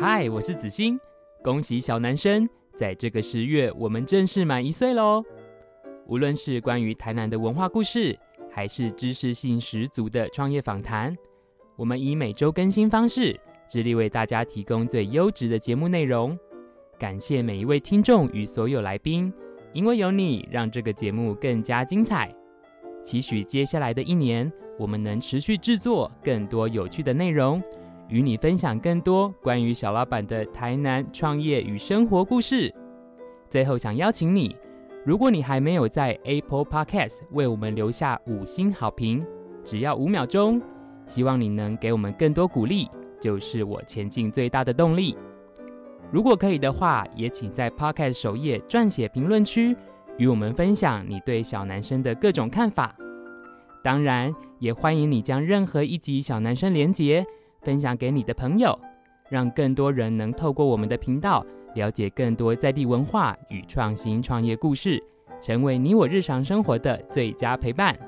嗨，我是子欣，恭喜小男生，在这个十月，我们正式满一岁喽！无论是关于台南的文化故事，还是知识性十足的创业访谈，我们以每周更新方式，致力为大家提供最优质的节目内容。感谢每一位听众与所有来宾，因为有你，让这个节目更加精彩。期许接下来的一年，我们能持续制作更多有趣的内容，与你分享更多关于小老板的台南创业与生活故事。最后，想邀请你，如果你还没有在 Apple Podcast 为我们留下五星好评，只要五秒钟，希望你能给我们更多鼓励，就是我前进最大的动力。如果可以的话，也请在 Podcast 首页撰写评论区，与我们分享你对小男生的各种看法。当然，也欢迎你将任何一集小男生连结分享给你的朋友，让更多人能透过我们的频道了解更多在地文化与创新创业故事，成为你我日常生活的最佳陪伴。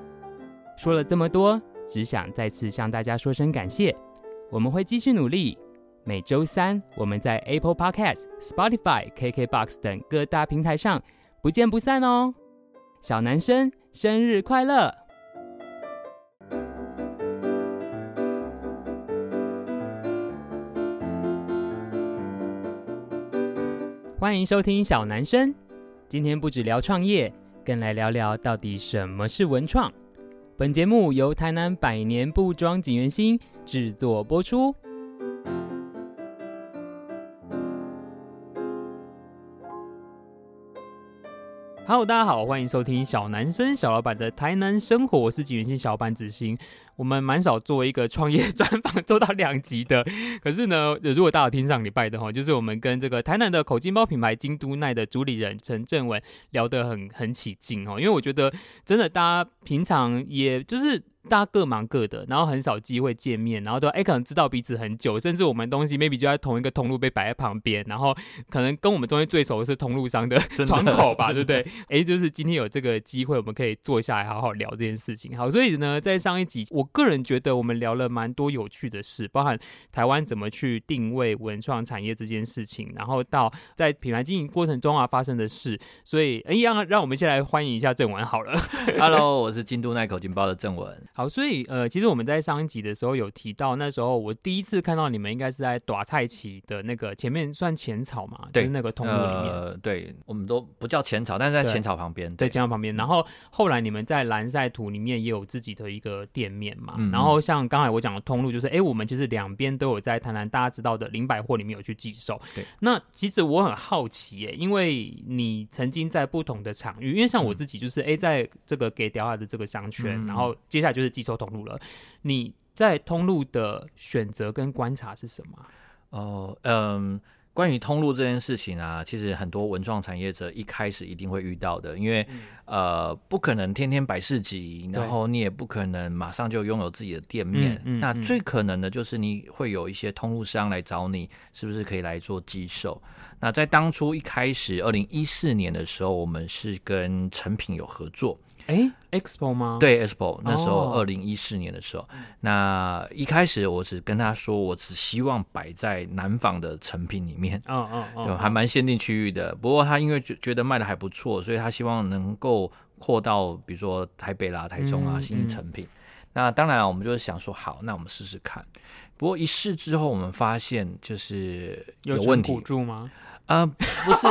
说了这么多，只想再次向大家说声感谢。我们会继续努力。每周三，我们在 Apple Podcast、Spotify、KKBox 等各大平台上不见不散哦！小男生生日快乐！欢迎收听小男生。今天不止聊创业，更来聊聊到底什么是文创。本节目由台南百年布庄锦源兴制作播出。Hello，大家好，欢迎收听小男生小老板的台南生活，我是景元星小老板子欣。我们蛮少作为一个创业专访做到两集的，可是呢，如果大家听上礼拜的话，就是我们跟这个台南的口金包品牌京都奈的主理人陈正文聊得很很起劲哦，因为我觉得真的大家平常也就是。大家各忙各的，然后很少机会见面，然后都哎可能知道彼此很久，甚至我们东西 maybe 就在同一个通路被摆在旁边，然后可能跟我们中间最熟的是通路商的 窗口吧，对不对？哎，就是今天有这个机会，我们可以坐下来好好聊这件事情。好，所以呢，在上一集，我个人觉得我们聊了蛮多有趣的事，包含台湾怎么去定位文创产业这件事情，然后到在品牌经营过程中啊发生的事。所以哎，让让我们先来欢迎一下正文好了。Hello，我是京都奈口金包的正文。好，所以呃，其实我们在上一集的时候有提到，那时候我第一次看到你们，应该是在短菜市的那个前面算浅草嘛，对，就是那个通路里面。呃，对，我们都不叫浅草，但是在浅草旁边，对，浅草旁边。然后后来你们在蓝赛图里面也有自己的一个店面嘛。嗯、然后像刚才我讲的通路，就是哎，我们其实两边都有在台南大家知道的林百货里面有去寄售。对。那其实我很好奇耶，因为你曾经在不同的场域，因为像我自己就是哎，在这个给雕下的这个商圈，嗯、然后接下来就是寄售。通路了，你在通路的选择跟观察是什么？哦，嗯，关于通路这件事情啊，其实很多文创产业者一开始一定会遇到的，因为、嗯、呃，不可能天天摆市集，然后你也不可能马上就拥有自己的店面。嗯嗯嗯、那最可能的就是你会有一些通路商来找你，是不是可以来做寄售？那在当初一开始，二零一四年的时候，我们是跟成品有合作。哎，Expo 吗？对，Expo 那时候二零一四年的时候，oh. 那一开始我只跟他说，我只希望摆在南方的成品里面，嗯嗯嗯，还蛮限定区域的。不过他因为觉觉得卖的还不错，所以他希望能够扩到比如说台北啦、台中啊、新兴成品。那当然我们就是想说，好，那我们试试看。不过一试之后，我们发现就是有问题。啊、呃，不是，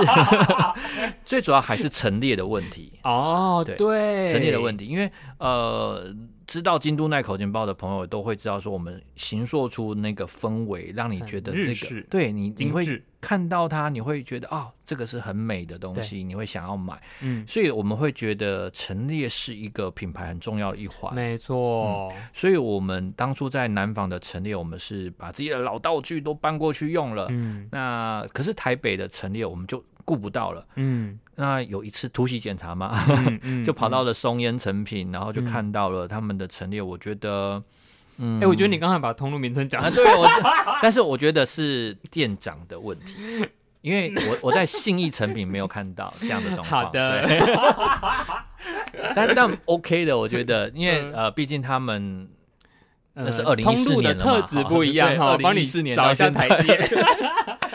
最主要还是陈列的问题哦。对，对陈列的问题，因为呃。知道京都奈口金包的朋友都会知道，说我们形塑出那个氛围，让你觉得这个对你，你会看到它，你会觉得啊、哦，这个是很美的东西，你会想要买。嗯，所以我们会觉得陈列是一个品牌很重要的一环。没错、嗯，所以我们当初在南纺的陈列，我们是把自己的老道具都搬过去用了。嗯，那可是台北的陈列，我们就。顾不到了，嗯，那有一次突袭检查嘛，嗯嗯、就跑到了松烟成品，然后就看到了他们的陈列，我觉得，嗯，哎、欸，我觉得你刚才把通路名称讲、啊，对，我，但是我觉得是店长的问题，因为我我在信义成品没有看到这样的状况，好的，但但 OK 的，我觉得，因为呃，毕竟他们。那是二零一四年的特质不一样哈，帮你找一下台阶。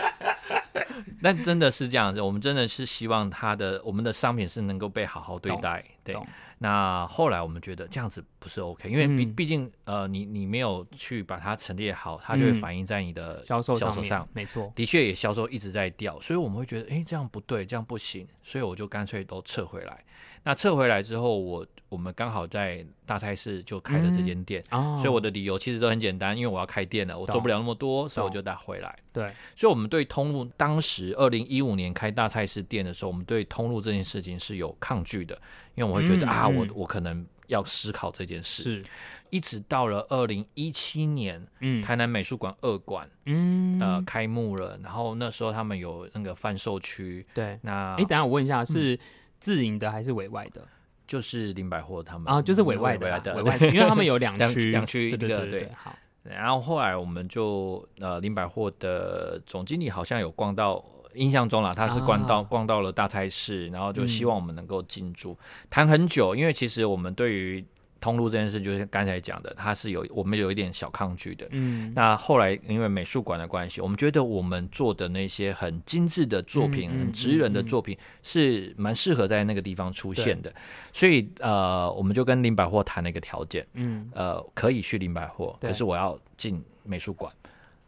但真的是这样子，我们真的是希望他的我们的商品是能够被好好对待。对，那后来我们觉得这样子不是 OK，因为毕毕竟呃，你你没有去把它陈列好，它就会反映在你的销售销售上。没错，的确也销售一直在掉，所以我们会觉得，哎，这样不对，这样不行，所以我就干脆都撤回来。那撤回来之后，我我们刚好在大菜市就开了这间店，嗯哦、所以我的理由其实都很简单，因为我要开店了，我做不了那么多，所以我就带回来。对，所以我们对通路当时二零一五年开大菜市店的时候，我们对通路这件事情是有抗拒的，因为我会觉得、嗯、啊，我我可能要思考这件事。是，一直到了二零一七年，嗯，台南美术馆二馆，嗯，呃，开幕了，然后那时候他们有那个贩售区，对，那哎，等下我问一下是。嗯自营的还是委外的？就是林百货他们啊，就是委外的，委外的，因为他们有两区，两区对对对对。好，然后后来我们就呃，林百货的总经理好像有逛到，印象中啦，他是逛到逛到了大菜市，然后就希望我们能够进驻，谈很久，因为其实我们对于。通路这件事就是刚才讲的，它是有我们有一点小抗拒的。嗯，那后来因为美术馆的关系，我们觉得我们做的那些很精致的作品、嗯、很职人的作品是蛮适合在那个地方出现的。所以呃，我们就跟林百货谈了一个条件，嗯，呃，可以去林百货，可是我要进美术馆。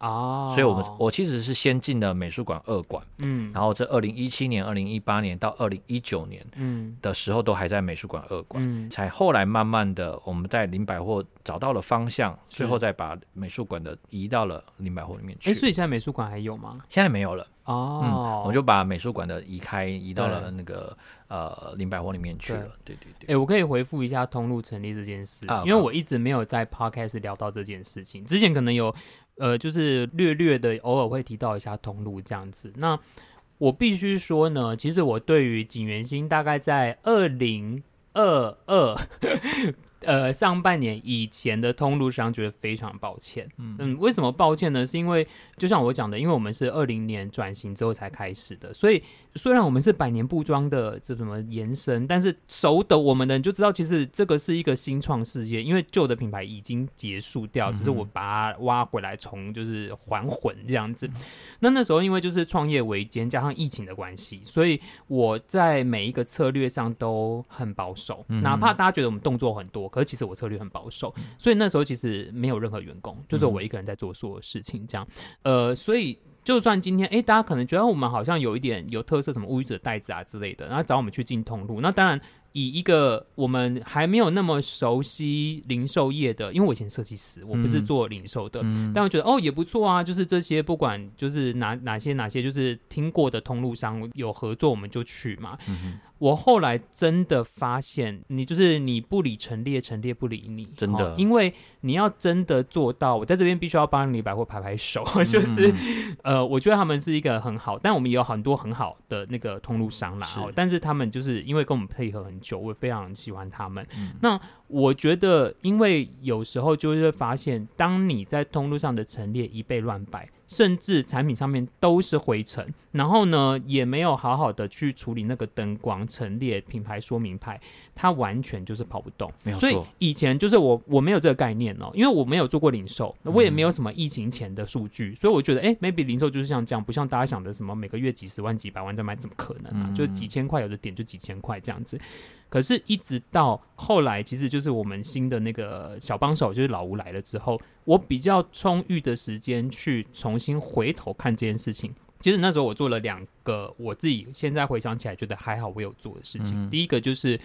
哦，所以我们我其实是先进了美术馆二馆，嗯，然后这二零一七年、二零一八年到二零一九年，嗯的时候都还在美术馆二馆，嗯，才后来慢慢的我们在林百货找到了方向，最后再把美术馆的移到了林百货里面去。哎，所以现在美术馆还有吗？现在没有了。哦，我就把美术馆的移开，移到了那个呃林百货里面去了。对对对。哎，我可以回复一下通路成立这件事，因为我一直没有在 Podcast 聊到这件事情，之前可能有。呃，就是略略的，偶尔会提到一下通路这样子。那我必须说呢，其实我对于景元星大概在二零二二。呃，上半年以前的通路商觉得非常抱歉。嗯嗯，为什么抱歉呢？是因为就像我讲的，因为我们是二零年转型之后才开始的，所以虽然我们是百年布庄的这什么延伸，但是熟的我们的人就知道，其实这个是一个新创事业，因为旧的品牌已经结束掉，只是我把它挖回来，从就是还魂这样子。那那时候因为就是创业维艰，加上疫情的关系，所以我在每一个策略上都很保守，哪怕大家觉得我们动作很多。可是其实我策略很保守，所以那时候其实没有任何员工，就是我一个人在做所有事情这样。呃，所以就算今天哎，大家可能觉得我们好像有一点有特色，什么乌鱼子袋子啊之类的，然后找我们去进通路，那当然。以一个我们还没有那么熟悉零售业的，因为我以前设计师，我不是做零售的，嗯、但我觉得哦也不错啊，就是这些不管就是哪哪些哪些就是听过的通路商有合作，我们就去嘛。我后来真的发现，你就是你不理陈列，陈列不理你，真的，因为你要真的做到，我在这边必须要帮你百货拍拍手，就是、嗯、呃，我觉得他们是一个很好，但我们也有很多很好的那个通路商啦，哦但是他们就是因为跟我们配合很久。我非常喜欢他们。嗯、那我觉得，因为有时候就会发现，当你在通路上的陈列一被乱摆，甚至产品上面都是灰尘，然后呢，也没有好好的去处理那个灯光陈列、品牌说明牌，它完全就是跑不动。没有错。所以以前就是我我没有这个概念哦，因为我没有做过零售，我也没有什么疫情前的数据，嗯、所以我觉得，哎，maybe 零售就是像这样，不像大家想的什么每个月几十万、几百万在卖，怎么可能啊？嗯、就是几千块，有的点就几千块这样子。可是，一直到后来，其实就是我们新的那个小帮手，就是老吴来了之后，我比较充裕的时间去重新回头看这件事情。其实那时候我做了两个，我自己现在回想起来觉得还好，我有做的事情。嗯、第一个就是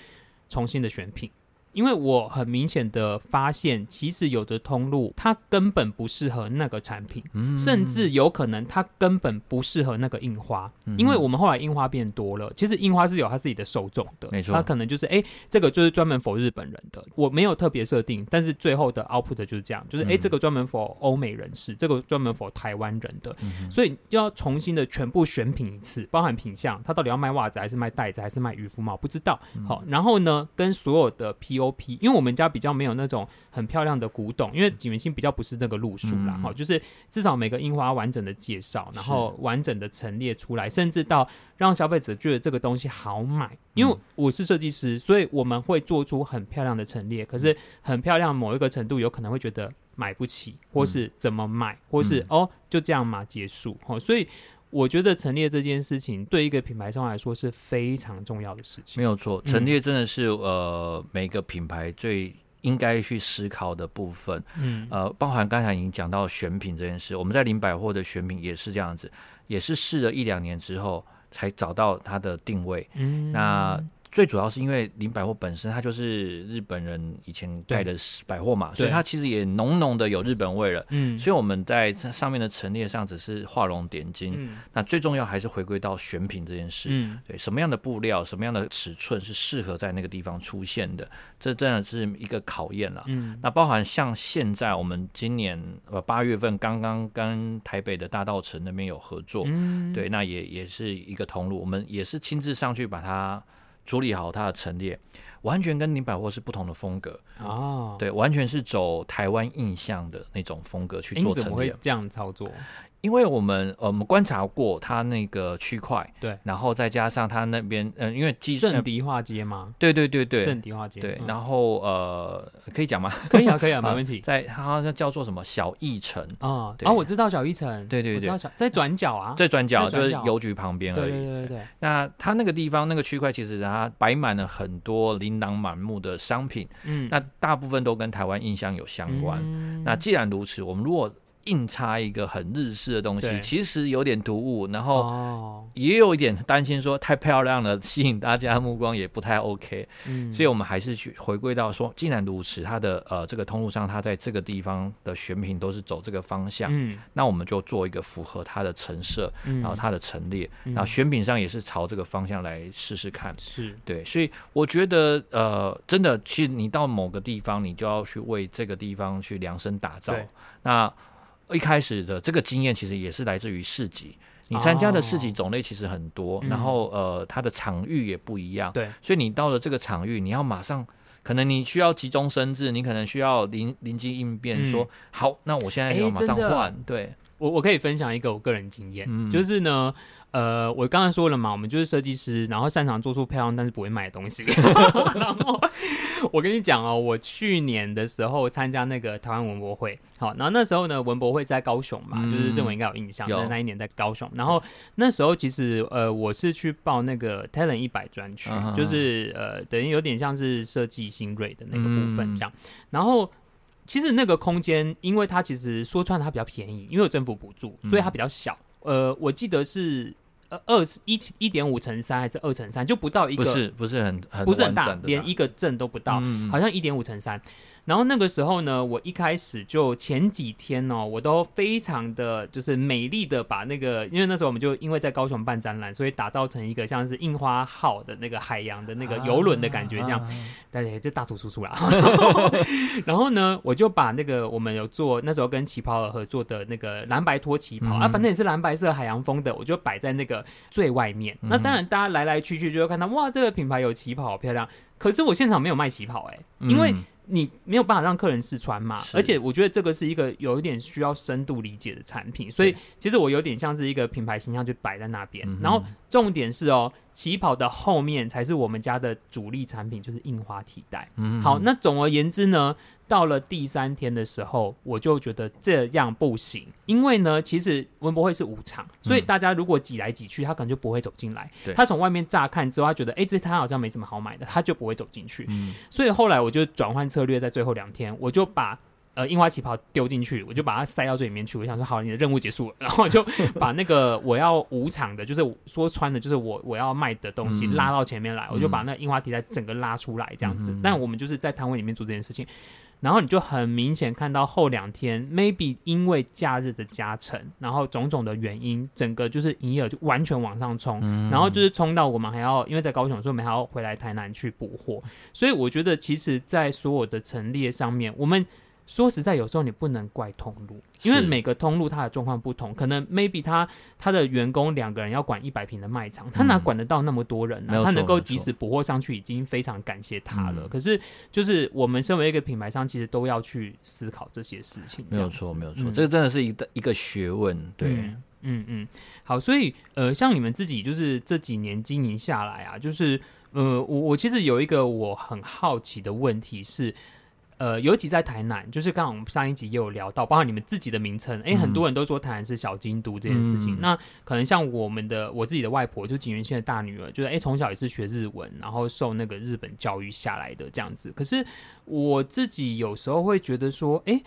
重新的选品。因为我很明显的发现，其实有的通路它根本不适合那个产品，嗯、甚至有可能它根本不适合那个印花。嗯、因为我们后来印花变多了，其实印花是有它自己的受众的，没错，它可能就是哎，这个就是专门 for 日本人的，我没有特别设定，但是最后的 output 就是这样，就是哎，这个专门 for 欧美人士，这个专门 for 台湾人的，嗯、所以就要重新的全部选品一次，包含品相，它到底要卖袜子还是卖袋子还是卖渔夫帽，不知道。好，然后呢，跟所有的 PO DOP，因为我们家比较没有那种很漂亮的古董，因为景元星比较不是那个路数啦，哈、嗯，就是至少每个樱花完整的介绍，然后完整的陈列出来，甚至到让消费者觉得这个东西好买。因为我是设计师，所以我们会做出很漂亮的陈列，可是很漂亮某一个程度，有可能会觉得买不起，或是怎么买，或是、嗯、哦就这样嘛结束，哦，所以。我觉得陈列这件事情对一个品牌商来说是非常重要的事情。没有错，陈列真的是、嗯、呃每个品牌最应该去思考的部分。嗯，呃，包含刚才已经讲到选品这件事，我们在林百货的选品也是这样子，也是试了一两年之后才找到它的定位。嗯，那。最主要是因为林百货本身它就是日本人以前盖的百货嘛，所以它其实也浓浓的有日本味了。嗯，所以我们在上面的陈列上只是画龙点睛。嗯，那最重要还是回归到选品这件事。嗯，对，什么样的布料、什么样的尺寸是适合在那个地方出现的，这真的是一个考验了。嗯，那包含像现在我们今年呃八月份刚刚跟台北的大稻城那边有合作。嗯，对，那也也是一个通路，我们也是亲自上去把它。处理好它的陈列，完全跟林百货是不同的风格哦。对，完全是走台湾印象的那种风格去做陈列。欸、怎么会这样操作？因为我们呃，我们观察过它那个区块，对，然后再加上它那边，嗯、呃，因为基正迪化街嘛？对对对对，正迪化街。对，然后呃，可以讲吗？可以啊，可以啊，没问题。在它好像叫做什么小一城啊？啊，我知道小一城，对对对，在转角啊，在转角就是邮局旁边而已。对对对对。那它那个地方那个区块，其实它摆满了很多琳琅满目的商品，嗯，那大部分都跟台湾印象有相关。嗯、那既然如此，我们如果硬插一个很日式的东西，其实有点突兀，然后也有一点担心说太漂亮了，吸引大家的目光也不太 OK。嗯，所以我们还是去回归到说，既然如此，它的呃这个通路上，它在这个地方的选品都是走这个方向，嗯，那我们就做一个符合它的陈设，然后它的陈列，然后选品上也是朝这个方向来试试看。是。对，所以我觉得呃，真的，其实你到某个地方，你就要去为这个地方去量身打造。那一开始的这个经验其实也是来自于市集，你参加的市集种类其实很多，哦、然后呃，它的场域也不一样，对、嗯，所以你到了这个场域，你要马上，可能你需要急中生智，你可能需要临临机应变，说、嗯、好，那我现在要马上换。对，我我可以分享一个我个人经验，嗯、就是呢。呃，我刚才说了嘛，我们就是设计师，然后擅长做出漂亮但是不会卖的东西。然后我跟你讲哦，我去年的时候参加那个台湾文博会，好，然后那时候呢，文博会在高雄嘛，嗯、就是认为应该有印象，在那一年在高雄。然后那时候其实呃，我是去报那个 Talent 一百专区，嗯、就是呃，等于有点像是设计新锐的那个部分这样。嗯、然后其实那个空间，因为它其实说穿了它比较便宜，因为有政府补助，所以它比较小。嗯、呃，我记得是。二一一点五乘三还是二乘三，就不到一个，不是不是很很不是很大，连一个正都不到，嗯、好像一点五乘三。然后那个时候呢，我一开始就前几天哦，我都非常的就是美丽的把那个，因为那时候我们就因为在高雄办展览，所以打造成一个像是印花号的那个海洋的那个游轮的感觉，这样，大家就大图出出啦。然后呢，我就把那个我们有做那时候跟旗袍合作的那个蓝白拖旗袍、嗯、啊，反正也是蓝白色海洋风的，我就摆在那个最外面。嗯、那当然，大家来来去去就会看到，哇，这个品牌有旗袍，好漂亮。可是我现场没有卖旗袍，哎，因为。你没有办法让客人试穿嘛？而且我觉得这个是一个有一点需要深度理解的产品，所以其实我有点像是一个品牌形象就摆在那边。嗯、然后重点是哦，旗袍的后面才是我们家的主力产品，就是印花替代。嗯，好，那总而言之呢。到了第三天的时候，我就觉得这样不行，因为呢，其实文博会是五场，所以大家如果挤来挤去，他可能就不会走进来。对他从外面乍看之后，他觉得，哎，这摊好像没什么好买的，他就不会走进去。嗯，所以后来我就转换策略，在最后两天，我就把呃樱花旗袍丢进去，我就把它塞到最里面去。我想说，好，你的任务结束了，然后就把那个我要五场的，就是说穿的，就是我我要卖的东西拉到前面来，嗯、我就把那樱花题材整个拉出来，这样子。嗯、但我们就是在摊位里面做这件事情。然后你就很明显看到后两天，maybe 因为假日的加成，然后种种的原因，整个就是营业额就完全往上冲，嗯、然后就是冲到我们还要因为在高雄，所以我们还要回来台南去补货。所以我觉得，其实，在所有的陈列上面，我们说实在，有时候你不能怪通路，因为每个通路它的状况不同，可能 maybe 他他的员工两个人要管一百平的卖场，他哪管得到那么多人呢、啊嗯？他能够及时补货上去，已经非常感谢他了。可是，就是我们身为一个品牌商，其实都要去思考这些事情。没有错，没有错、嗯，这个真的是一个一个学问。对，嗯嗯，嗯，好，所以呃，像你们自己就是这几年经营下来啊，就是呃，我我其实有一个我很好奇的问题是。呃，尤其在台南，就是刚刚我们上一集也有聊到，包括你们自己的名称，哎、欸，很多人都说台南是小京都这件事情。嗯、那可能像我们的我自己的外婆，就景元县的大女儿，就是哎，从、欸、小也是学日文，然后受那个日本教育下来的这样子。可是我自己有时候会觉得说，哎、欸，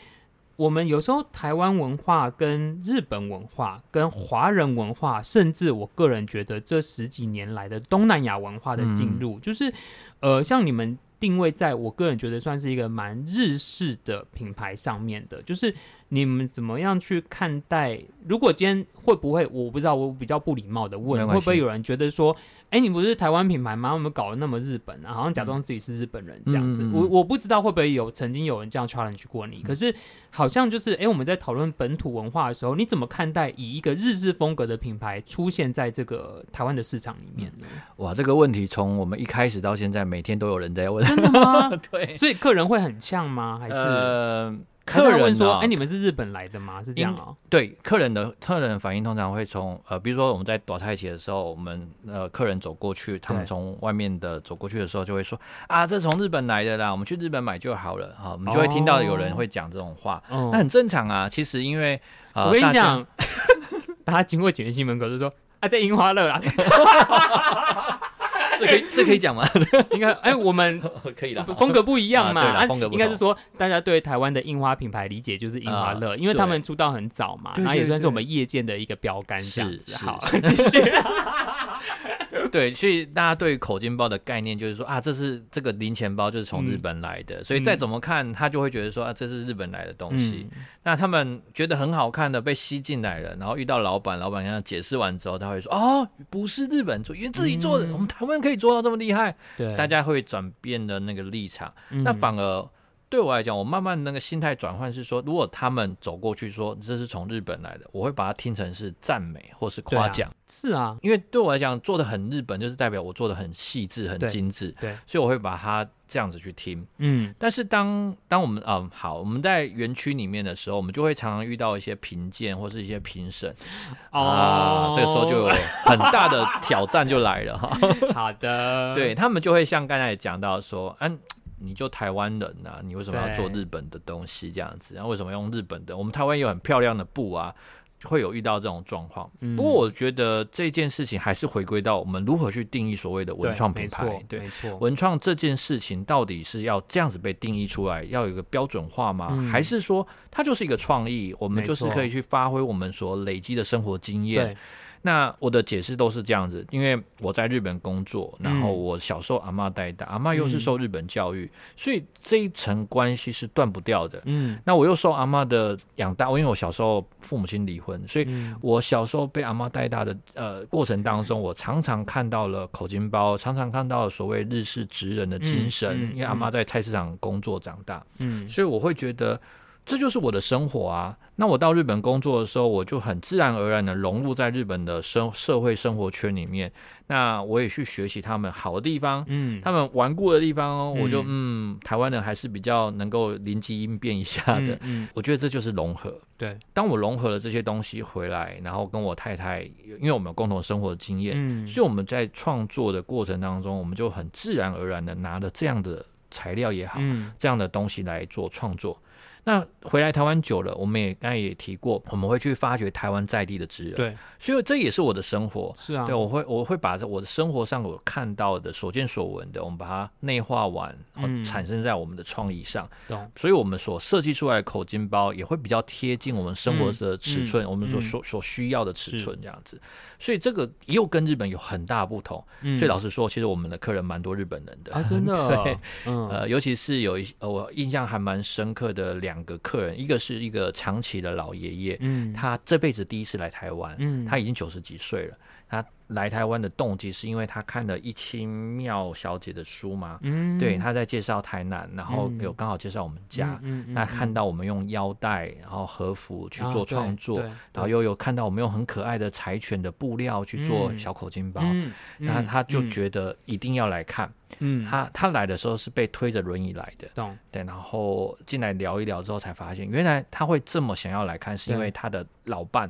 我们有时候台湾文化跟日本文化、跟华人文化，甚至我个人觉得这十几年来的东南亚文化的进入，嗯、就是呃，像你们。定位在我个人觉得算是一个蛮日式的品牌上面的，就是你们怎么样去看待？如果今天会不会，我不知道，我比较不礼貌的问，会不会有人觉得说？哎、欸，你不是台湾品牌吗？我们搞得那么日本啊，好像假装自己是日本人这样子。嗯、我我不知道会不会有曾经有人这样 challenge 过你。嗯、可是好像就是，哎、欸，我们在讨论本土文化的时候，你怎么看待以一个日式风格的品牌出现在这个台湾的市场里面呢？哇，这个问题从我们一开始到现在，每天都有人在问。真的吗？对。所以客人会很呛吗？还是？呃客人问说：“哎、欸，你们是日本来的吗？是这样哦、喔。”对，客人的客人的反应通常会从呃，比如说我们在打太极的时候，我们呃客人走过去，他们从外面的走过去的时候，就会说：“啊，这从日本来的啦，我们去日本买就好了。”哈，我们就会听到有人会讲这种话，那、哦、很正常啊。其实因为、呃、我跟你讲，大家经过锦源兴门口就说：“啊，在樱花乐啊。”这可以这可以讲吗？应该哎，我们 可以的，风格不一样嘛。啊、风格应该是说，大家对台湾的印花品牌理解就是印花乐、呃，因为他们出道很早嘛，然后也算是我们业界的一个标杆这样子。好，继续。对，所以大家对口金包的概念就是说啊，这是这个零钱包就是从日本来的，嗯、所以再怎么看他就会觉得说啊，这是日本来的东西。嗯、那他们觉得很好看的被吸进来了，然后遇到老板，老板跟他解释完之后，他会说哦，不是日本做，因为自己做的，嗯、我们台湾可以做到这么厉害。对，大家会转变的那个立场，嗯、那反而。对我来讲，我慢慢那个心态转换是说，如果他们走过去说这是从日本来的，我会把它听成是赞美或是夸奖。是啊，因为对我来讲，做的很日本，就是代表我做的很细致、很精致。对，所以我会把它这样子去听。嗯，但是当当我们嗯好，我们在园区里面的时候，我们就会常常遇到一些评鉴或是一些评审。哦、啊，这个时候就有很大的挑战就来了哈。好的，对他们就会像刚才也讲到说，嗯。你就台湾人呐、啊，你为什么要做日本的东西这样子？然后为什么用日本的？我们台湾有很漂亮的布啊，会有遇到这种状况。嗯、不过我觉得这件事情还是回归到我们如何去定义所谓的文创品牌。对，没错，文创这件事情到底是要这样子被定义出来，要有一个标准化吗？嗯、还是说它就是一个创意？我们就是可以去发挥我们所累积的生活经验。那我的解释都是这样子，因为我在日本工作，然后我小时候阿妈带大，阿妈又是受日本教育，嗯、所以这一层关系是断不掉的。嗯，那我又受阿妈的养大，因为我小时候父母亲离婚，所以我小时候被阿妈带大的呃过程当中，我常常看到了口金包，常常看到了所谓日式职人的精神，因为阿妈在菜市场工作长大，嗯，所以我会觉得。这就是我的生活啊！那我到日本工作的时候，我就很自然而然的融入在日本的生社会生活圈里面。那我也去学习他们好的地方，嗯，他们顽固的地方哦，我就嗯，台湾人还是比较能够灵机应变一下的。嗯，嗯，我觉得这就是融合。对，当我融合了这些东西回来，然后跟我太太，因为我们有共同生活的经验，嗯，所以我们在创作的过程当中，我们就很自然而然的拿了这样的材料也好，嗯，这样的东西来做创作。那回来台湾久了，我们也刚才也提过，我们会去发掘台湾在地的职人。对，所以这也是我的生活。是啊，对，我会我会把我的生活上我看到的、所见所闻的，我们把它内化完，嗯，产生在我们的创意上。懂。所以我们所设计出来的口金包也会比较贴近我们生活的尺寸，嗯、我们所所、嗯、所需要的尺寸这样子。所以这个又跟日本有很大不同。嗯、所以老实说，其实我们的客人蛮多日本人的啊，真的、哦。对，嗯，呃，尤其是有一我印象还蛮深刻的两。两个客人，一个是一个长期的老爷爷，嗯，他这辈子第一次来台湾，嗯，他已经九十几岁了，他来台湾的动机是因为他看了一清妙小姐的书嘛，嗯，对，他在介绍台南，然后有刚好介绍我们家，嗯嗯，那看到我们用腰带，然后和服去做创作，然后又有看到我们用很可爱的柴犬的布料去做小口金包，那他就觉得一定要来看，嗯，他他来的时候是被推着轮椅来的，懂，对，然后进来聊一聊之后才发现，原来他会这么想要来看，是因为他的老伴。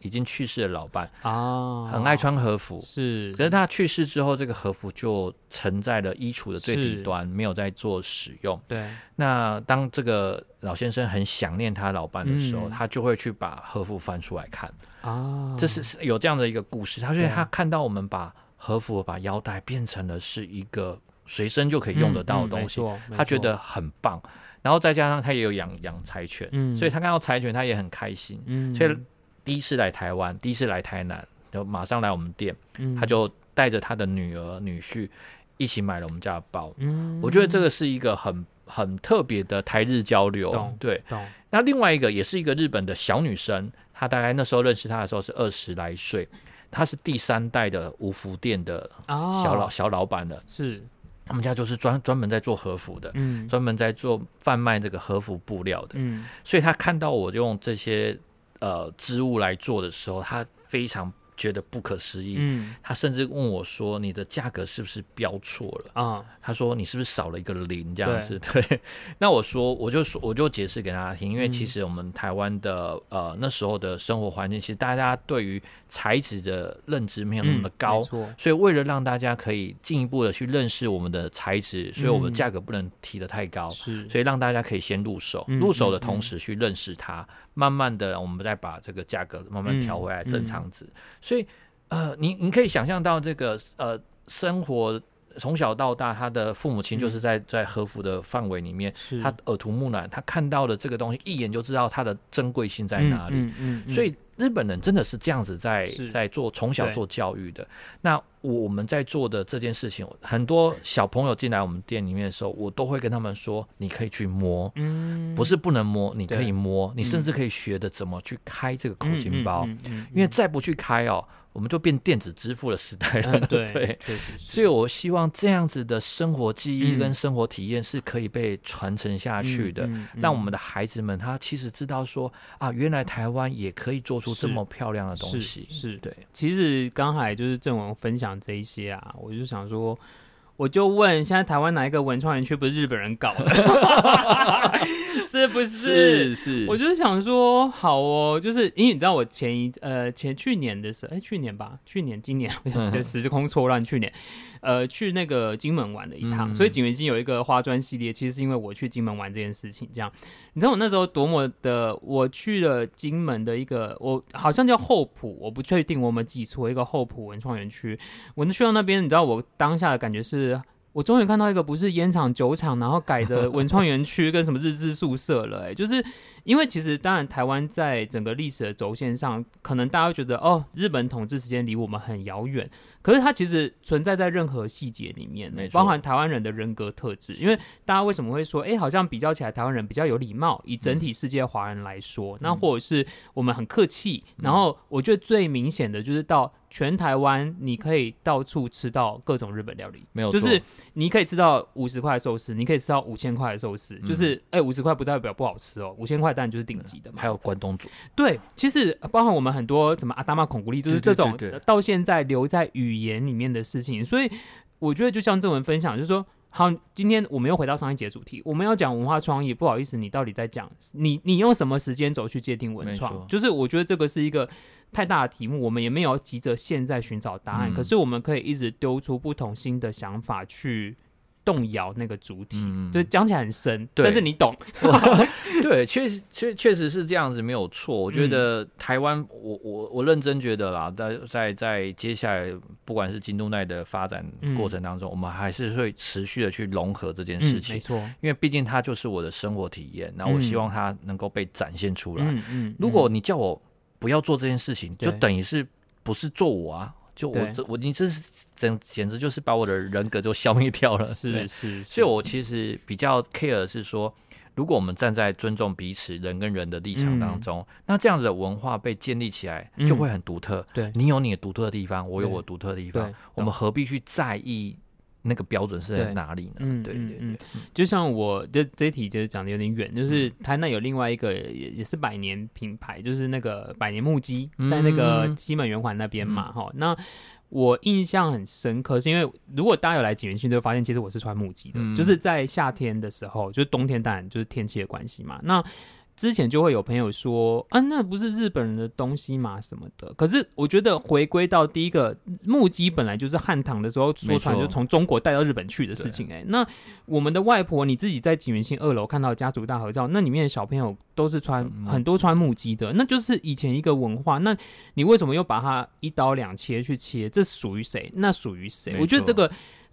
已经去世的老伴啊，很爱穿和服，是。可是他去世之后，这个和服就沉在了衣橱的最底端，没有再做使用。对。那当这个老先生很想念他老伴的时候，他就会去把和服翻出来看啊。这是有这样的一个故事。他说他看到我们把和服、把腰带变成了是一个随身就可以用得到的东西，他觉得很棒。然后再加上他也有养养柴犬，所以他看到柴犬他也很开心。所以。第一次来台湾，第一次来台南，就马上来我们店，嗯、他就带着他的女儿女婿一起买了我们家的包。嗯，我觉得这个是一个很很特别的台日交流。懂对，懂那另外一个也是一个日本的小女生，她大概那时候认识她的时候是二十来岁，她是第三代的五福店的小老、哦、小老板的。是，他们家就是专专门在做和服的，嗯，专门在做贩卖这个和服布料的。嗯，所以他看到我用这些。呃，织物来做的时候，他非常觉得不可思议。嗯，他甚至问我说：“你的价格是不是标错了啊？”他说：“你是不是少了一个零这样子？”对，对。那我说，我就说，我就解释给大家听，因为其实我们台湾的呃那时候的生活环境，其实大家对于材质的认知没有那么的高，嗯、所以为了让大家可以进一步的去认识我们的材质，所以我们价格不能提的太高，是、嗯，所以让大家可以先入手，入手的同时去认识它。慢慢的，我们再把这个价格慢慢调回来正常值。嗯嗯、所以，呃，你你可以想象到这个呃生活从小到大，他的父母亲就是在在和服的范围里面，他耳濡目染，他看到的这个东西，一眼就知道它的珍贵性在哪里。嗯嗯嗯嗯、所以。日本人真的是这样子在在做从小做教育的。那我们在做的这件事情，很多小朋友进来我们店里面的时候，我都会跟他们说：你可以去摸，不是不能摸，你可以摸，你甚至可以学的怎么去开这个口琴包，因为再不去开哦。我们就变电子支付的时代了，嗯、对，对，所以我希望这样子的生活记忆跟生活体验是可以被传承下去的，嗯嗯嗯、让我们的孩子们他其实知道说啊，原来台湾也可以做出这么漂亮的东西，是对。其实刚才就是郑文分享这一些啊，我就想说。我就问，现在台湾哪一个文创园区不是日本人搞的？是不是？是是。我就是想说，好哦，就是因为你知道，我前一呃前去年的时候，哎，去年吧，去年今年，就时空错乱，去年。呃，去那个金门玩了一趟，嗯、所以景元金有一个花砖系列，其实是因为我去金门玩这件事情。这样，你知道我那时候多么的，我去了金门的一个，我好像叫后埔，我不确定我有没有记错，一个后埔文创园区。我去到那边，你知道我当下的感觉是，我终于看到一个不是烟厂酒厂，然后改的文创园区跟什么日治宿舍了，欸，哎，就是。因为其实，当然，台湾在整个历史的轴线上，可能大家会觉得，哦，日本统治时间离我们很遥远。可是它其实存在在任何细节里面，包含台湾人的人格特质。因为大家为什么会说，哎，好像比较起来，台湾人比较有礼貌？以整体世界华人来说，嗯、那或者是我们很客气。嗯、然后，我觉得最明显的就是到全台湾，你可以到处吃到各种日本料理，没有错，就是你可以吃到五十块的寿司，你可以吃到五千块的寿司，嗯、就是哎，五十块不代表不好吃哦，五千块。当然就是顶级的嘛，还有关东煮。对，其实包含我们很多什么阿达玛孔古力，就是这种到现在留在语言里面的事情。所以我觉得，就像正文分享，就是说，好，今天我们又回到上一节主题，我们要讲文化创意。不好意思，你到底在讲你你用什么时间轴去界定文创？就是我觉得这个是一个太大的题目，我们也没有急着现在寻找答案。嗯、可是我们可以一直丢出不同新的想法去。动摇那个主体，嗯、就讲起来很深，对但是你懂。对，确实确确实是这样子，没有错。我觉得台湾，我我我认真觉得啦，在在在接下来，不管是京都奈的发展过程当中，嗯、我们还是会持续的去融合这件事情。嗯、没错，因为毕竟它就是我的生活体验，那我希望它能够被展现出来。嗯嗯。嗯，如果你叫我不要做这件事情，就等于是不是做我啊？就我这我你这是整简直就是把我的人格就消灭掉了。是是，是，所以我其实比较 care 是说，如果我们站在尊重彼此人跟人的立场当中，嗯、那这样子的文化被建立起来就会很独特。对、嗯，你有你的独特的地方，我有我独特的地方，我们何必去在意那个标准是在哪里呢？嗯，对对对，嗯，就像我这这一题就是讲的有点远，就是台南有另外一个也也是百年品牌，就是那个百年木屐，在那个西门圆环那边嘛，哈、嗯，那。我印象很深刻，是因为如果大家有来锦源兴，就会发现其实我是穿木屐的，嗯、就是在夏天的时候，就是冬天当然就是天气的关系嘛。那之前就会有朋友说啊，那不是日本人的东西嘛什么的。可是我觉得回归到第一个木屐本来就是汉唐的时候说传，就从中国带到日本去的事情、欸。哎，那我们的外婆，你自己在景元新二楼看到家族大合照，那里面的小朋友都是穿很多穿木屐的，那就是以前一个文化。那你为什么又把它一刀两切去切？这属于谁？那属于谁？我觉得这个。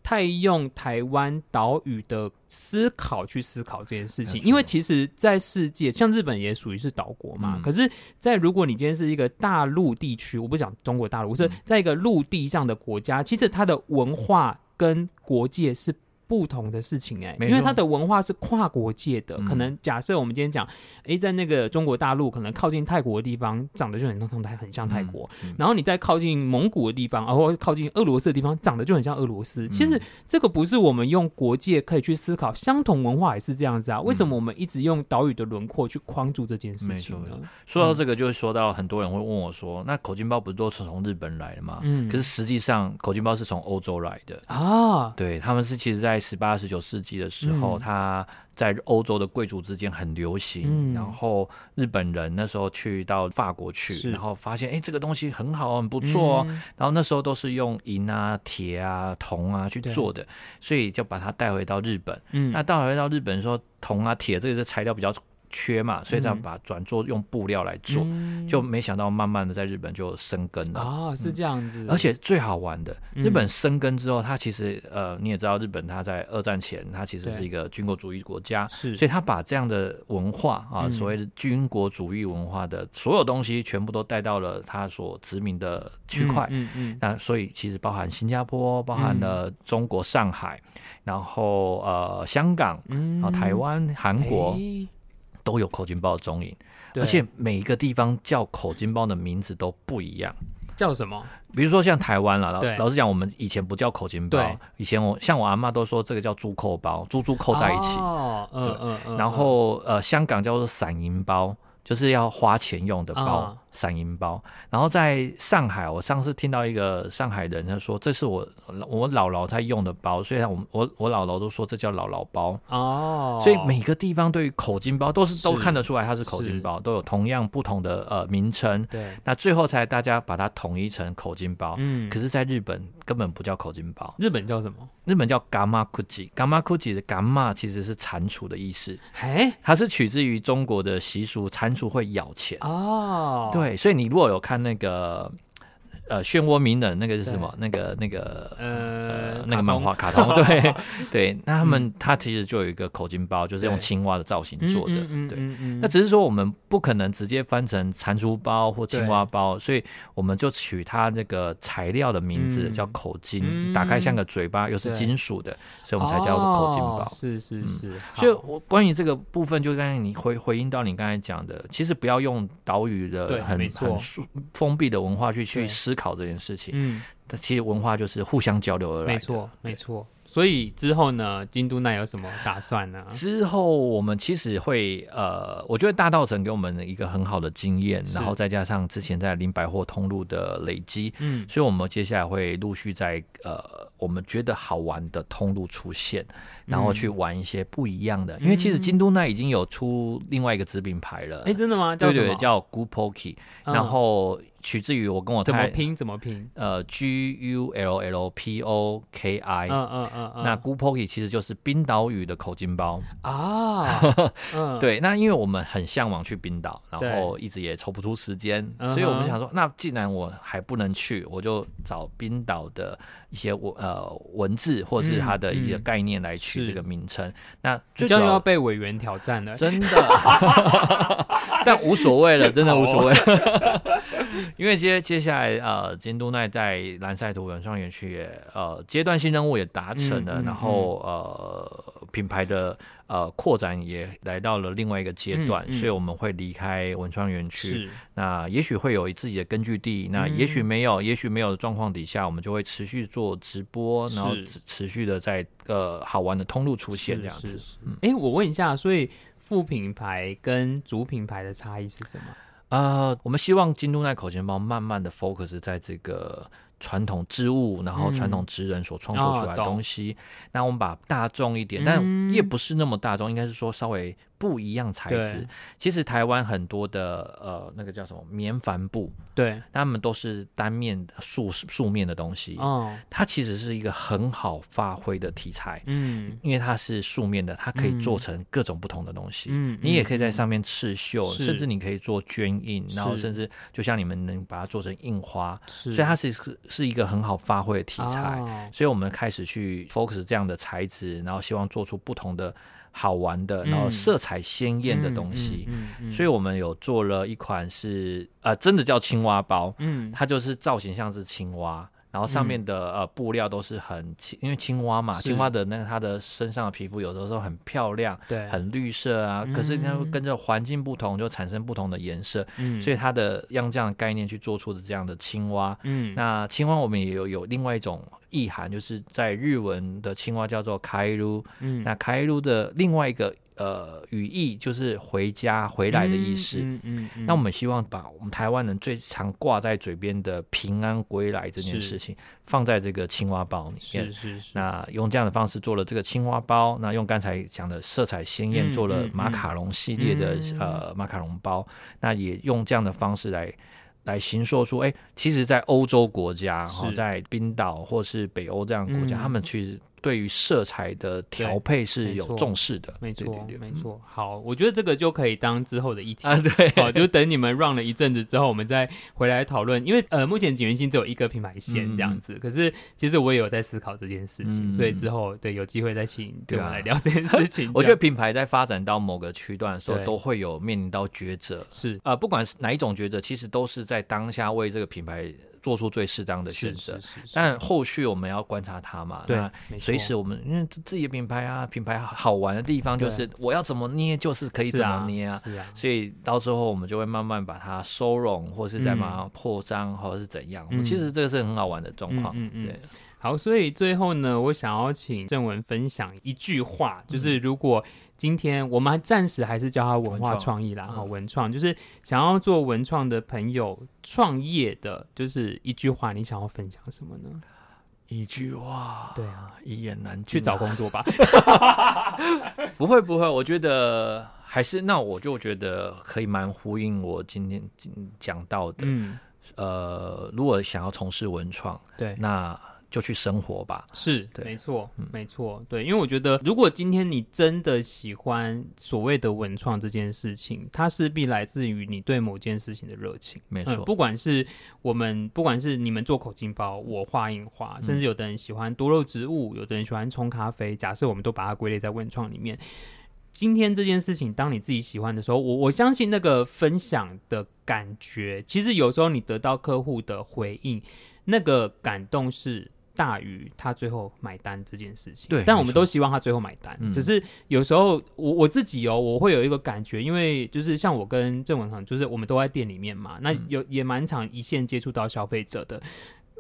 太用台湾岛屿的思考去思考这件事情，因为其实，在世界像日本也属于是岛国嘛。可是，在如果你今天是一个大陆地区，我不讲中国大陆，我是在一个陆地上的国家，其实它的文化跟国界是。不同的事情哎、欸，因为它的文化是跨国界的，嗯、可能假设我们今天讲，哎、欸，在那个中国大陆，可能靠近泰国的地方，长得就很像泰，很像泰国。嗯嗯、然后你在靠近蒙古的地方，然后靠近俄罗斯的地方，长得就很像俄罗斯。嗯、其实这个不是我们用国界可以去思考，相同文化也是这样子啊。为什么我们一直用岛屿的轮廓去框住这件事情呢？说到这个，就会说到很多人会问我说，那口金包不是都是从日本来的吗？嗯，可是实际上口金包是从欧洲来的啊。对，他们是其实在十八、十九世世纪的时候，它在欧洲的贵族之间很流行。嗯、然后日本人那时候去到法国去，然后发现哎，这个东西很好，很不错、然后那时候都是用银啊、铁啊、铜啊去做的，所以就把它带回到日本。嗯、那带回到日本说，铜啊、铁这个是材料比较。缺嘛，所以他把转做用布料来做，嗯、就没想到慢慢的在日本就生根了。哦，是这样子。嗯、而且最好玩的，日本生根之后，它其实呃你也知道，日本它在二战前，它其实是一个军国主义国家，是，所以他把这样的文化啊，所谓的军国主义文化的所有东西，全部都带到了他所殖民的区块。嗯嗯。嗯，那所以其实包含新加坡，包含了中国上海，然后呃香港，然后台湾、韩国。欸都有口金包的踪影，而且每一个地方叫口金包的名字都不一样。叫什么？比如说像台湾啦，老老实讲，我们以前不叫口金包，以前我像我阿妈都说这个叫猪扣包，猪猪扣在一起。哦，嗯嗯嗯。然后呃，香港叫做散银包，就是要花钱用的包。哦散银包，然后在上海，我上次听到一个上海人他说，这是我我姥姥她用的包，所以我我我姥姥都说这叫姥姥包哦。所以每个地方对于口津包都是，是都看得出来它是口津包，都有同样不同的呃名称。对，那最后才大家把它统一成口津包。嗯，可是在日本根本不叫口津包，日本叫什么？日本叫ガマクチ。ガマクチ的ガマ其实是蟾蜍的意思。嘿，它是取自于中国的习俗，蟾蜍会咬钱哦。对。 对，所以你如果有看那个。呃，漩涡鸣人那个是什么？那个、那个、呃，那个漫画卡通，对 对。那他们他其实就有一个口金包，就是用青蛙的造型做的。对，那只是说我们不可能直接翻成蟾蜍包或青蛙包，所以我们就取它那个材料的名字叫口金，打开像个嘴巴，又是金属的，所以我们才叫做口金包。是是是。所以，我关于这个部分，就刚才你回回应到你刚才讲的，其实不要用岛屿的很很封闭的文化去去思。考这件事情，嗯，其实文化就是互相交流而来的，没错，没错。所以之后呢，京都那有什么打算呢？之后我们其实会，呃，我觉得大道城给我们一个很好的经验，然后再加上之前在林百货通路的累积，嗯，所以我们接下来会陆续在呃，我们觉得好玩的通路出现，然后去玩一些不一样的。嗯、因为其实京都那已经有出另外一个子品牌了，哎、欸，真的吗？叫对，对对，叫 Guppoke，然后。取自于我跟我怎么拼怎么拼？呃，G U L L P O K I，嗯嗯嗯，那 Guppoke 其实就是冰岛语的口金包啊。对，那因为我们很向往去冰岛，然后一直也抽不出时间，所以我们想说，那既然我还不能去，我就找冰岛的一些文呃文字或是它的一个概念来取这个名称。那最终又要被委员挑战了，真的，但无所谓了，真的无所谓。因为接接下来呃，京都奈在蓝赛图文创园区也呃阶段性任务也达成了，然后呃品牌的呃扩展也来到了另外一个阶段，嗯嗯、所以我们会离开文创园区。是那也许会有自己的根据地，那也许没有，嗯、也许没有的状况底下，我们就会持续做直播，然后持续的在呃好玩的通路出现这样子。哎、嗯，我问一下，所以副品牌跟主品牌的差异是什么？呃，我们希望京都奈口钱包慢慢的 focus 在这个。传统织物，然后传统职人所创作出来的东西，那、嗯哦、我们把大众一点，但也不是那么大众，应该是说稍微。不一样材质，其实台湾很多的呃，那个叫什么棉帆布，对，他们都是单面的素素面的东西。哦，它其实是一个很好发挥的题材，嗯，因为它是素面的，它可以做成各种不同的东西。嗯，你也可以在上面刺绣，甚至你可以做绢印，然后甚至就像你们能把它做成印花，是。所以它是是是一个很好发挥的题材。哦、所以我们开始去 focus 这样的材质，然后希望做出不同的。好玩的，然后色彩鲜艳的东西，所以我们有做了一款是呃，真的叫青蛙包，嗯，它就是造型像是青蛙，然后上面的呃布料都是很青，因为青蛙嘛，青蛙的那个它的身上的皮肤有的时候很漂亮，对，很绿色啊，嗯、可是它会跟着环境不同就产生不同的颜色，嗯，所以它的用这样的概念去做出的这样的青蛙，嗯，那青蛙我们也有有另外一种。意涵就是在日文的青蛙叫做开路，嗯，那开路的另外一个呃语义就是回家回来的意思，嗯嗯。那我们希望把我们台湾人最常挂在嘴边的平安归来这件事情放在这个青蛙包里面，是是是。那用这样的方式做了这个青蛙包，那用刚才讲的色彩鲜艳做了马卡龙系列的、嗯嗯、呃马卡龙包，那也用这样的方式来。来形塑出，哎，其实，在欧洲国家，哈是，在冰岛或是北欧这样的国家，嗯、他们其实。对于色彩的调配是有重视的，没错，没错。好，我觉得这个就可以当之后的一题啊，对，好，就等你们 run 了一阵子之后，我们再回来讨论。因为呃，目前景源兴只有一个品牌线这样子，可是其实我也有在思考这件事情，所以之后对有机会再请对吧来聊这件事情。我觉得品牌在发展到某个区段的时候，都会有面临到抉择，是啊，不管是哪一种抉择，其实都是在当下为这个品牌。做出最适当的选择，但后续我们要观察它嘛。对，随时我们因为自己的品牌啊，品牌好玩的地方就是我要怎么捏就是可以怎么捏啊。是啊，所以到时候我们就会慢慢把它收拢，或是再把它扩张，或者是怎样。其实这个是很好玩的状况。嗯嗯。对，好，所以最后呢，我想要请正文分享一句话，就是如果。今天我们暂时还是叫它文化创意啦，哈，文创就是想要做文创的朋友创业的，就是一句话，你想要分享什么呢？一句话，对啊，一言难尽，去找工作吧。不会不会，我觉得还是那我就觉得可以蛮呼应我今天讲到的，嗯，呃，如果想要从事文创，对，那。就去生活吧，是对没错，嗯、没错，对，因为我觉得，如果今天你真的喜欢所谓的文创这件事情，它势必来自于你对某件事情的热情，没错、嗯。不管是我们，不管是你们做口金包，我画印花，甚至有的人喜欢多肉植物，有的人喜欢冲咖啡。假设我们都把它归类在文创里面，今天这件事情，当你自己喜欢的时候，我我相信那个分享的感觉，其实有时候你得到客户的回应，那个感动是。大于他最后买单这件事情，对，但我们都希望他最后买单。嗯、只是有时候我我自己哦，我会有一个感觉，因为就是像我跟郑文恒，就是我们都在店里面嘛，那有也蛮常一线接触到消费者的，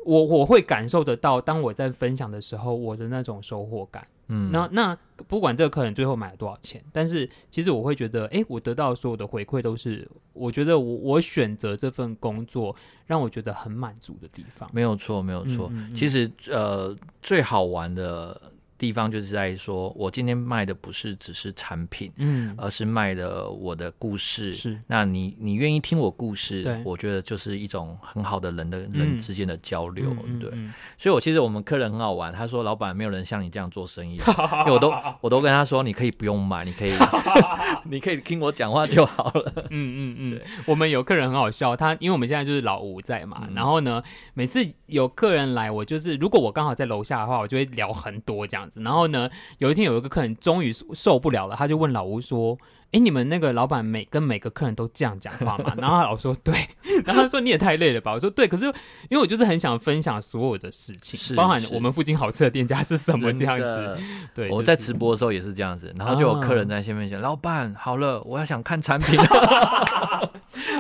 我我会感受得到，当我在分享的时候，我的那种收获感。嗯，那那不管这个客人最后买了多少钱，但是其实我会觉得，哎，我得到所有的回馈都是，我觉得我我选择这份工作让我觉得很满足的地方。没有错，没有错。嗯嗯嗯，其实呃，最好玩的。地方就是在说，我今天卖的不是只是产品，嗯，而是卖的我的故事。是，那你你愿意听我故事，我觉得就是一种很好的人的人之间的交流，嗯、对。嗯嗯、所以，我其实我们客人很好玩，他说：“老板，没有人像你这样做生意。”我都我都跟他说：“你可以不用买，你可以 你可以听我讲话就好了。”嗯嗯嗯。对我们有客人很好笑，他因为我们现在就是老吴在嘛，嗯、然后呢，每次有客人来，我就是如果我刚好在楼下的话，我就会聊很多这样。然后呢，有一天有一个客人终于受不了了，他就问老吴说：“哎，你们那个老板每跟每个客人都这样讲话吗？然后他老说对，然后他说你也太累了吧？我说对，可是因为我就是很想分享所有的事情，包含我们附近好吃的店家是什么这样子。对，我在直播的时候也是这样子，然后就有客人在下面讲：“老板，好了，我要想看产品。”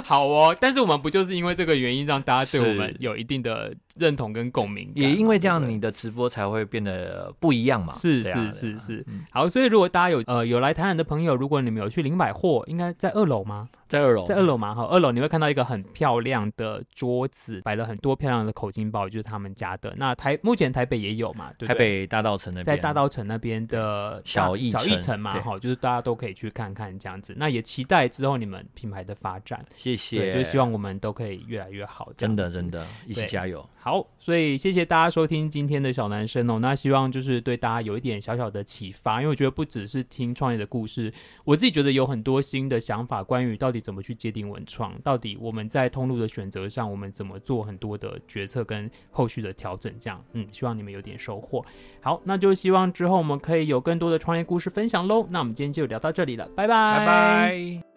好哦，但是我们不就是因为这个原因让大家对我们有一定的认同跟共鸣？也因为这样，你的直播才会变得不一样嘛。是是是是，好，所以如果大家有呃有来台南的朋友，如果你们有去零百货，应该在二楼吗？在二楼，在二楼嘛，哈，二楼你会看到一个很漂亮的桌子，摆了很多漂亮的口金包，就是他们家的。那台目前台北也有嘛，对对？台北大道城那边，在大道城那边的小小一层嘛，哈，就是大家都可以去看看这样子。那也期待之后你们品牌的发展，谢谢，就希望我们都可以越来越好，真的真的，一起加油。好，所以谢谢大家收听今天的小男生哦。那希望就是对大家有一点小小的启发，因为我觉得不只是听创业的故事，我自己觉得有很多新的想法，关于到怎么去界定文创，到底我们在通路的选择上，我们怎么做很多的决策跟后续的调整，这样，嗯，希望你们有点收获。好，那就希望之后我们可以有更多的创业故事分享喽。那我们今天就聊到这里了，拜拜，拜拜。